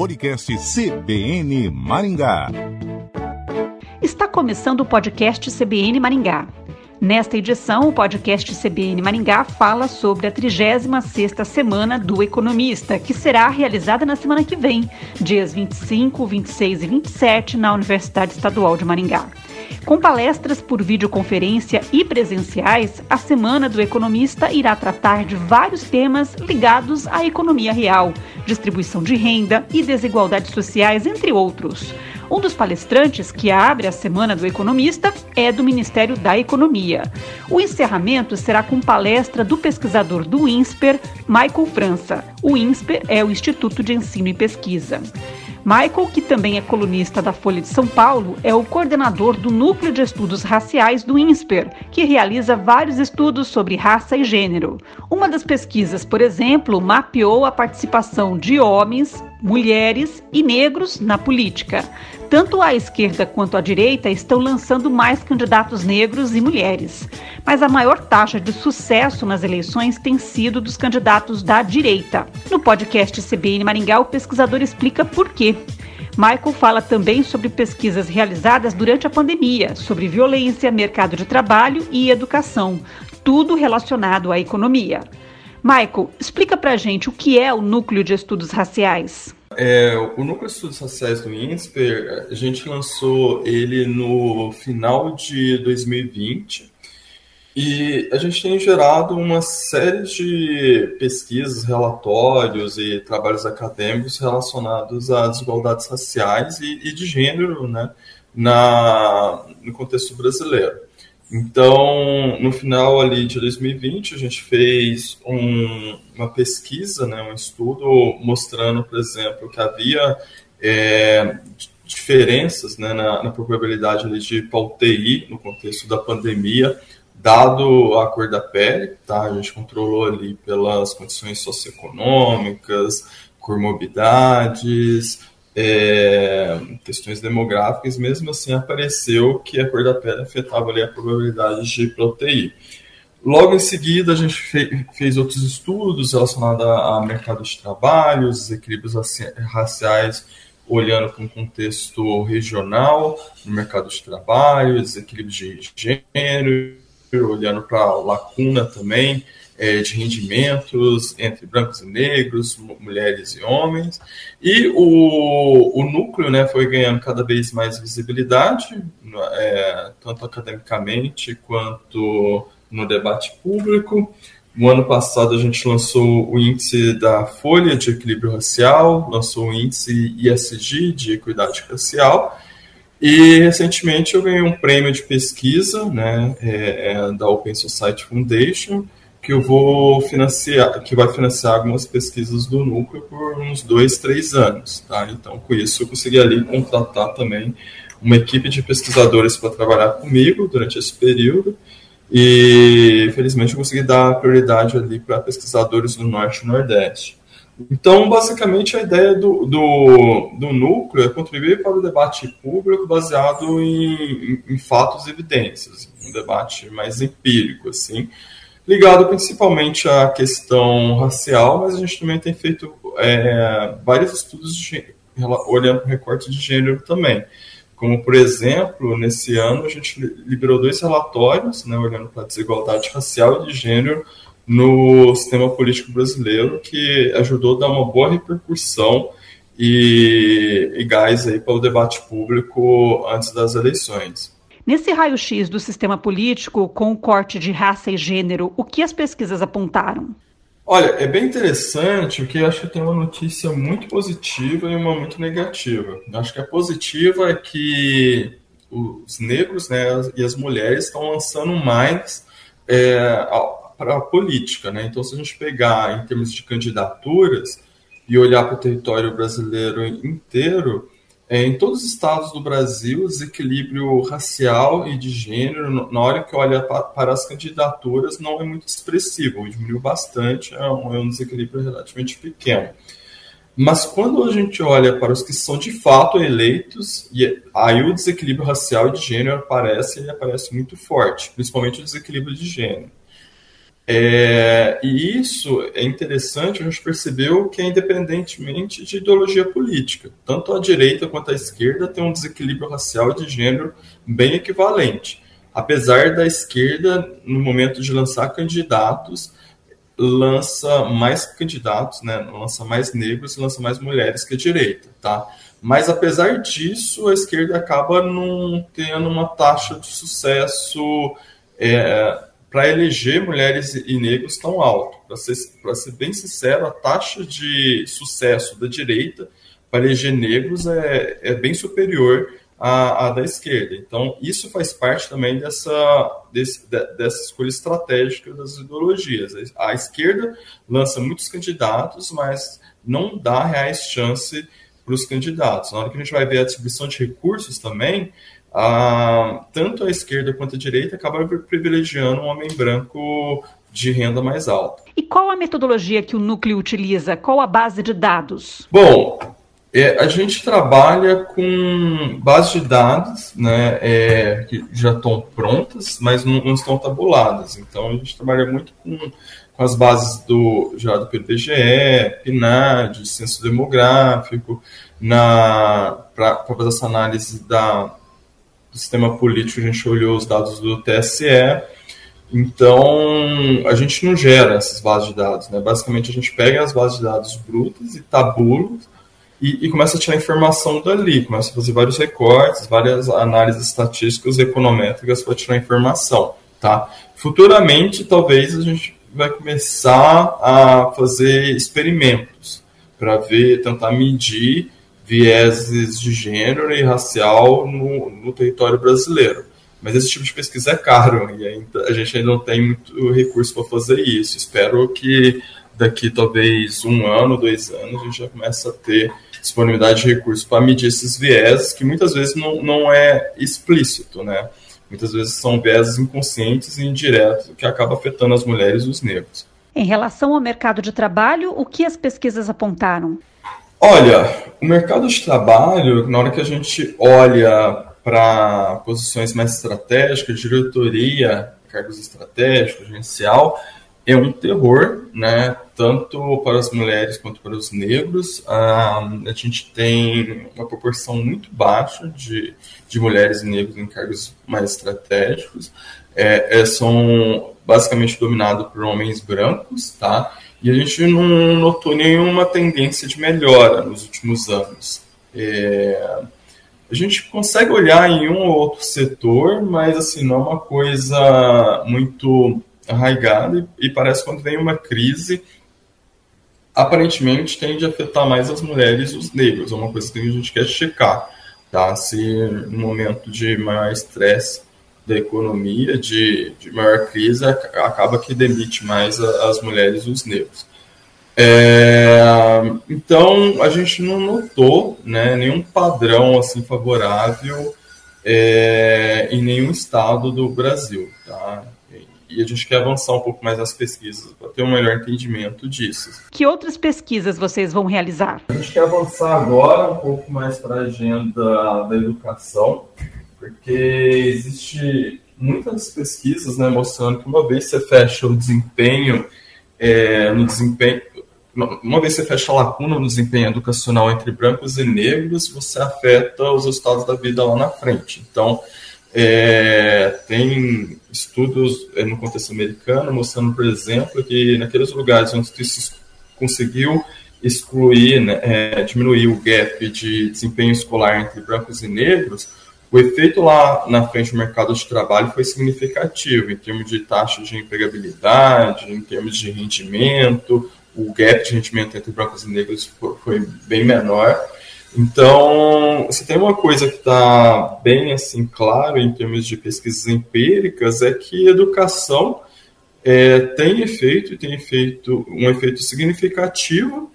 Podcast CBN Maringá. Está começando o podcast CBN Maringá. Nesta edição, o podcast CBN Maringá fala sobre a 36ª Semana do Economista, que será realizada na semana que vem, dias 25, 26 e 27, na Universidade Estadual de Maringá. Com palestras por videoconferência e presenciais, a Semana do Economista irá tratar de vários temas ligados à economia real, distribuição de renda e desigualdades sociais, entre outros. Um dos palestrantes que abre a Semana do Economista é do Ministério da Economia. O encerramento será com palestra do pesquisador do INSPER, Michael França. O INSPER é o Instituto de Ensino e Pesquisa. Michael, que também é colunista da Folha de São Paulo, é o coordenador do Núcleo de Estudos Raciais do INSPER, que realiza vários estudos sobre raça e gênero. Uma das pesquisas, por exemplo, mapeou a participação de homens, mulheres e negros na política. Tanto a esquerda quanto a direita estão lançando mais candidatos negros e mulheres. Mas a maior taxa de sucesso nas eleições tem sido dos candidatos da direita. No podcast CBN Maringá, o pesquisador explica por quê. Michael fala também sobre pesquisas realizadas durante a pandemia, sobre violência, mercado de trabalho e educação, tudo relacionado à economia. Michael, explica pra gente o que é o Núcleo de Estudos Raciais. É, o Núcleo de Estudos Raciais do INSPER, a gente lançou ele no final de 2020 e a gente tem gerado uma série de pesquisas, relatórios e trabalhos acadêmicos relacionados a desigualdades raciais e, e de gênero né, na, no contexto brasileiro. Então, no final ali de 2020, a gente fez um, uma pesquisa, né, um estudo mostrando, por exemplo, que havia é, diferenças né, na, na, probabilidade ali de UTI no contexto da pandemia, dado a cor da pele, tá? A gente controlou ali pelas condições socioeconômicas, comorbidades, é, questões demográficas, mesmo assim apareceu que a cor da pele afetava ali a probabilidade de proteir. Logo em seguida, a gente fe fez outros estudos relacionados a mercado de trabalho, os equilíbrios raciais, olhando para um contexto regional no mercado de trabalho, desequilíbrio de gênero, olhando para lacuna também, é, de rendimentos entre brancos e negros, mulheres e homens. E o, o núcleo né, foi ganhando cada vez mais visibilidade, é, tanto academicamente quanto no debate público. No ano passado, a gente lançou o índice da Folha de Equilíbrio Racial, lançou o índice ISG de Equidade Racial. E recentemente eu ganhei um prêmio de pesquisa né, é, é da Open Society Foundation, que eu vou financiar, que vai financiar algumas pesquisas do núcleo por uns dois, três anos, tá? Então, com isso, eu consegui ali contratar também uma equipe de pesquisadores para trabalhar comigo durante esse período e, felizmente, eu consegui dar prioridade ali para pesquisadores do Norte e Nordeste. Então, basicamente, a ideia do, do, do núcleo é contribuir para o debate público baseado em, em, em fatos e evidências, um debate mais empírico, assim, ligado principalmente à questão racial, mas a gente também tem feito é, vários estudos de, olhando para o recorte de gênero também. Como, por exemplo, nesse ano a gente liberou dois relatórios, né, olhando para a desigualdade racial e de gênero no sistema político brasileiro, que ajudou a dar uma boa repercussão e, e gás aí para o debate público antes das eleições. Nesse raio-x do sistema político, com o corte de raça e gênero, o que as pesquisas apontaram? Olha, é bem interessante, porque acho que tem uma notícia muito positiva e uma muito negativa. Acho que a positiva é que os negros né, e as mulheres estão lançando mais é, para a política. Né? Então, se a gente pegar em termos de candidaturas e olhar para o território brasileiro inteiro, em todos os estados do Brasil, o desequilíbrio racial e de gênero, na hora que olha para as candidaturas, não é muito expressivo, diminuiu bastante, é um, é um desequilíbrio relativamente pequeno. Mas quando a gente olha para os que são de fato eleitos, aí o desequilíbrio racial e de gênero aparece, ele aparece muito forte, principalmente o desequilíbrio de gênero. É, e isso é interessante, a gente percebeu que é independentemente de ideologia política. Tanto a direita quanto a esquerda tem um desequilíbrio racial e de gênero bem equivalente. Apesar da esquerda, no momento de lançar candidatos, lança mais candidatos, né? lança mais negros e lança mais mulheres que a direita. Tá? Mas apesar disso, a esquerda acaba não tendo uma taxa de sucesso. É, para eleger mulheres e negros tão alto. Para ser, ser bem sincero, a taxa de sucesso da direita para eleger negros é, é bem superior à, à, da esquerda. Então, isso faz parte também dessa, desse, dessa escolha estratégica das ideologias. A esquerda lança muitos candidatos, mas não dá reais chance para os candidatos. Na hora que a gente vai ver a distribuição de recursos também, a, tanto a esquerda quanto a direita acabam privilegiando um homem branco de renda mais alta. E qual a metodologia que o núcleo utiliza? Qual a base de dados? Bom, é, a gente trabalha com bases de dados né, é, que já estão prontas, mas não, não, estão tabuladas. Então, a gente trabalha muito com, com as bases do, já do PDGE, PNAD, Censo Demográfico, para fazer essa análise da, do sistema político, a gente olhou os dados do TSE. Então, a gente não gera essas bases de dados. Né? Basicamente, a gente pega as bases de dados brutas e tabula e, e, começa a tirar informação dali, começa a fazer vários recortes, várias análises estatísticas e econométricas para tirar informação. Tá? Futuramente, talvez a gente vai começar a fazer experimentos para ver, tentar medir vieses de gênero e racial no, no território brasileiro. Mas esse tipo de pesquisa é caro e ainda, a gente ainda não tem muito recurso para fazer isso. Espero que daqui talvez um ano, dois anos, a gente já comece a ter disponibilidade de recursos para medir esses vieses, que muitas vezes não, não é explícito, né? Muitas vezes são vieses inconscientes e indiretos que acabam afetando as mulheres e os negros. Em relação ao mercado de trabalho, o que as pesquisas apontaram? Olha, o mercado de trabalho, na hora que a gente olha para posições mais estratégicas, diretoria, cargos estratégicos, gerencial, é um terror, né? Tanto para as mulheres quanto para os negros. Ah, a gente tem uma proporção muito baixa de, de mulheres e negros em cargos mais estratégicos. É, é, são basicamente dominados por homens brancos, tá? E a gente não notou nenhuma tendência de melhora nos últimos anos. É, a gente consegue olhar em um ou outro setor, mas assim, não é uma coisa muito arraigada e, e parece que quando vem uma crise, aparentemente tende a afetar mais as mulheres e os negros. É uma coisa que a gente quer checar, tá? Se no momento de maior estresse da economia, de, de maior crise, acaba que demite mais as mulheres e os negros. É, então, a gente não notou né, nenhum padrão assim favorável é, em nenhum estado do Brasil. Tá? E a gente quer avançar um pouco mais nas pesquisas para ter um melhor entendimento disso. Que outras pesquisas vocês vão realizar? A gente quer avançar agora um pouco mais para a agenda da educação porque existe muitas pesquisas né, mostrando que uma vez você fecha o desempenho é, no desempenho uma vez você fecha a lacuna no desempenho educacional entre brancos e negros, você afeta os resultados da vida lá na frente. Então, é, tem estudos é, no contexto americano mostrando, por exemplo, que naqueles lugares onde se conseguiu excluir, né, é, diminuir o gap de desempenho escolar entre brancos e negros, o efeito lá na frente do mercado de trabalho foi significativo em termos de taxa de empregabilidade, em termos de rendimento, o gap de rendimento entre brancos e negros foi bem menor. Então, se tem uma coisa que está bem assim claro em termos de pesquisas empíricas é que educação é, tem efeito tem efeito um efeito significativo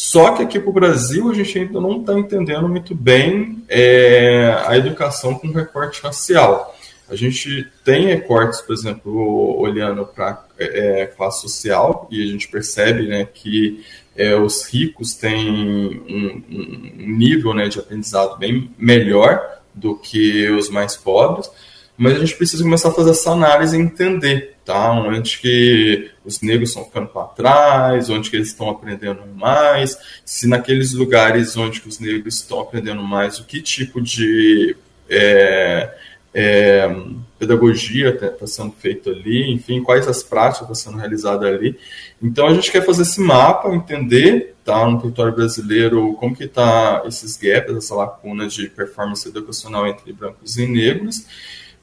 só que aqui para o Brasil a gente ainda não está entendendo muito bem é, a educação com recorte racial. A gente tem recortes, por exemplo, olhando para é, é, classe social, e a gente percebe né, que é, os ricos têm um, um nível né, de aprendizado bem melhor do que os mais pobres. Mas a gente precisa começar a fazer essa análise e entender, tá? Onde que os negros estão ficando para trás, onde que eles estão aprendendo mais, se naqueles lugares onde que os negros estão aprendendo mais, o que tipo de é, é, pedagogia está tá sendo feita ali, enfim, quais as práticas estão sendo realizadas ali. Então a gente quer fazer esse mapa, entender, tá, no território brasileiro, como que está esses gaps, essa lacuna de performance educacional entre brancos e negros,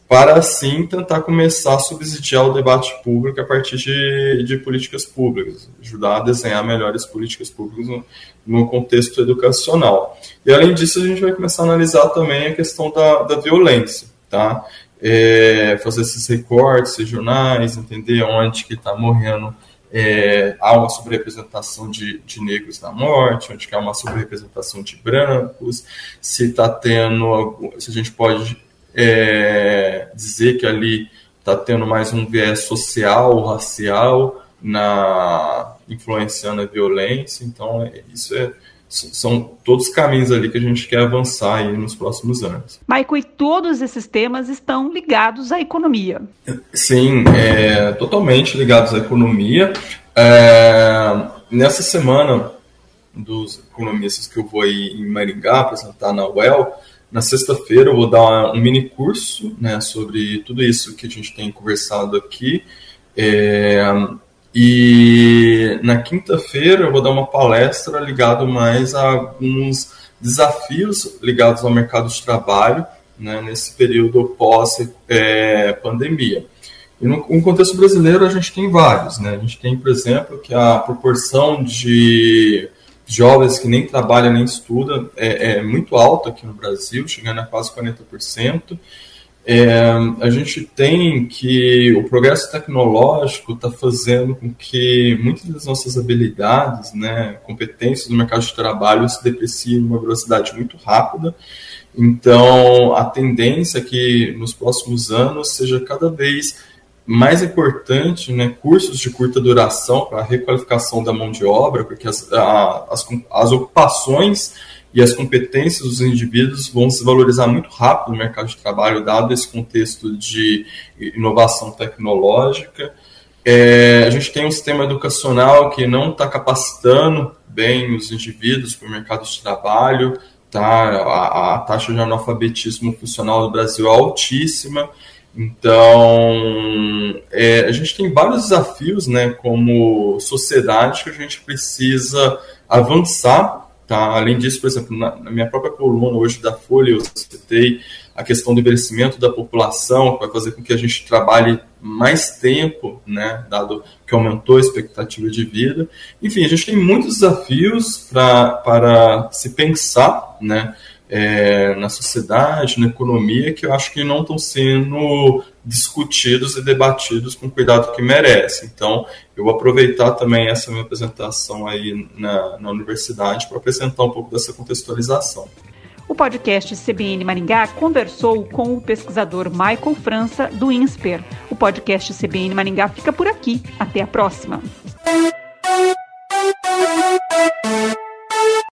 para assim tentar começar a subsidiar o debate público a partir de, de políticas públicas, ajudar a desenhar melhores políticas públicas no, no, contexto educacional. E além disso, a gente vai começar a analisar também a questão da, da violência, tá? É, fazer esses recortes regionais, entender onde que está morrendo é, há uma subrepresentação de, de negros na morte, onde há uma subrepresentação de brancos, se está tendo, se a gente pode é, dizer que ali está tendo mais um viés social, racial, na influenciando a violência. Então, é, isso é, são todos os caminhos ali que a gente quer avançar aí nos próximos anos. Michael, e todos esses temas estão ligados à economia? Sim, é, totalmente ligados à economia. É, nessa semana dos economistas que eu vou aí em Maringá apresentar na UEL, na sexta-feira eu vou dar um mini curso né, sobre tudo isso que a gente tem conversado aqui. É, e na quinta-feira eu vou dar uma palestra ligada mais a alguns desafios ligados ao mercado de trabalho né, nesse período pós-pandemia. É, e no, no, contexto brasileiro a gente tem vários. Né? A gente tem, por exemplo, que a proporção de jovens que nem trabalham nem estudam é, é muito alta aqui no Brasil, chegando a quase 40%. É, a gente tem que o progresso tecnológico está fazendo com que muitas das nossas habilidades, né, competências no mercado de trabalho se depreciem uma velocidade muito rápida. Então, a tendência é que nos próximos anos seja cada vez mais importante, né, cursos de curta duração para requalificação da mão de obra, porque as, a, as, as ocupações e as competências dos indivíduos vão se valorizar muito rápido no mercado de trabalho, dado esse contexto de inovação tecnológica. É, a gente tem um sistema educacional que não está capacitando bem os indivíduos para o mercado de trabalho, tá? a, a taxa de analfabetismo funcional do Brasil é altíssima, então, é, a gente tem vários desafios, né, como sociedade, que a gente precisa avançar, tá? Além disso, por exemplo, na, na minha própria coluna hoje da Folha, eu citei a questão do envelhecimento da população, que vai fazer com que a gente trabalhe mais tempo, né, dado que aumentou a expectativa de vida. Enfim, a gente tem muitos desafios pra, para se pensar, né, é, na sociedade, na economia, que eu acho que não estão sendo discutidos e debatidos com o cuidado que merece. Então, eu vou aproveitar também essa minha apresentação aí na, na universidade para apresentar um pouco dessa contextualização. O podcast CBN Maringá conversou com o pesquisador Michael França, do INSPER. O podcast CBN Maringá fica por aqui. Até a próxima.